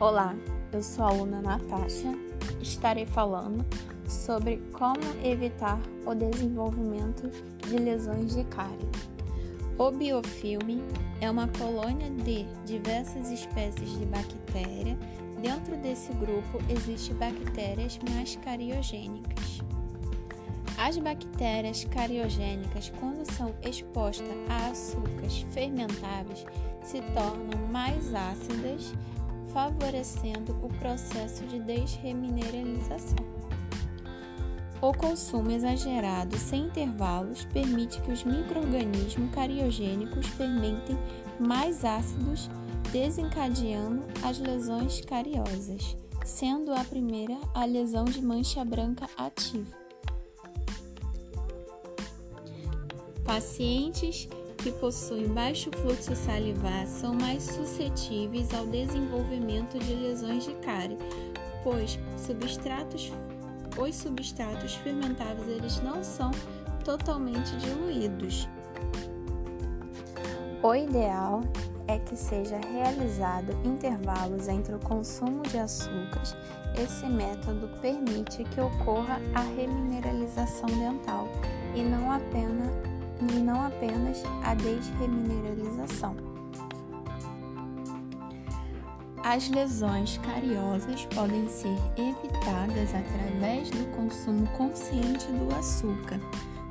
Olá, eu sou a aluna Natasha. Estarei falando sobre como evitar o desenvolvimento de lesões de cárie. O biofilme é uma colônia de diversas espécies de bactéria. Dentro desse grupo existem bactérias mais cariogênicas. As bactérias cariogênicas, quando são expostas a açúcares fermentáveis, se tornam mais ácidas favorecendo o processo de desremineralização. O consumo exagerado sem intervalos permite que os microorganismos cariogênicos fermentem mais ácidos, desencadeando as lesões cariosas, sendo a primeira a lesão de mancha branca ativa. Pacientes que possuem baixo fluxo salivar são mais suscetíveis ao desenvolvimento de lesões de cárie, pois substratos, os substratos fermentáveis eles não são totalmente diluídos. O ideal é que seja realizado intervalos entre o consumo de açúcares. Esse método permite que ocorra a remineralização dental e não apenas e não apenas a desremineralização. As lesões cariosas podem ser evitadas através do consumo consciente do açúcar,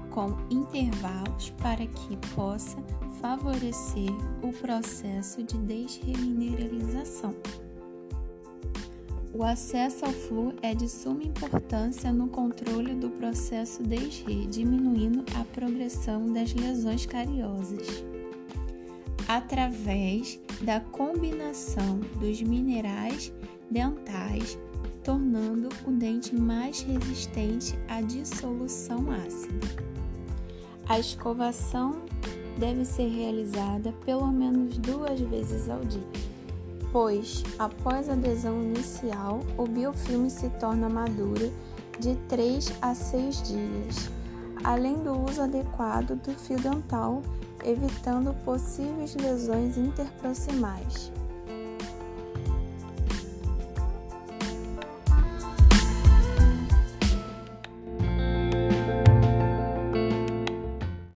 com intervalos para que possa favorecer o processo de desremineralização. O acesso ao flu é de suma importância no controle do processo desre, diminuindo a progressão das lesões cariosas. Através da combinação dos minerais dentais, tornando o dente mais resistente à dissolução ácida. A escovação deve ser realizada pelo menos duas vezes ao dia pois, após a adesão inicial, o biofilme se torna maduro de 3 a 6 dias, além do uso adequado do fio dental, evitando possíveis lesões interproximais.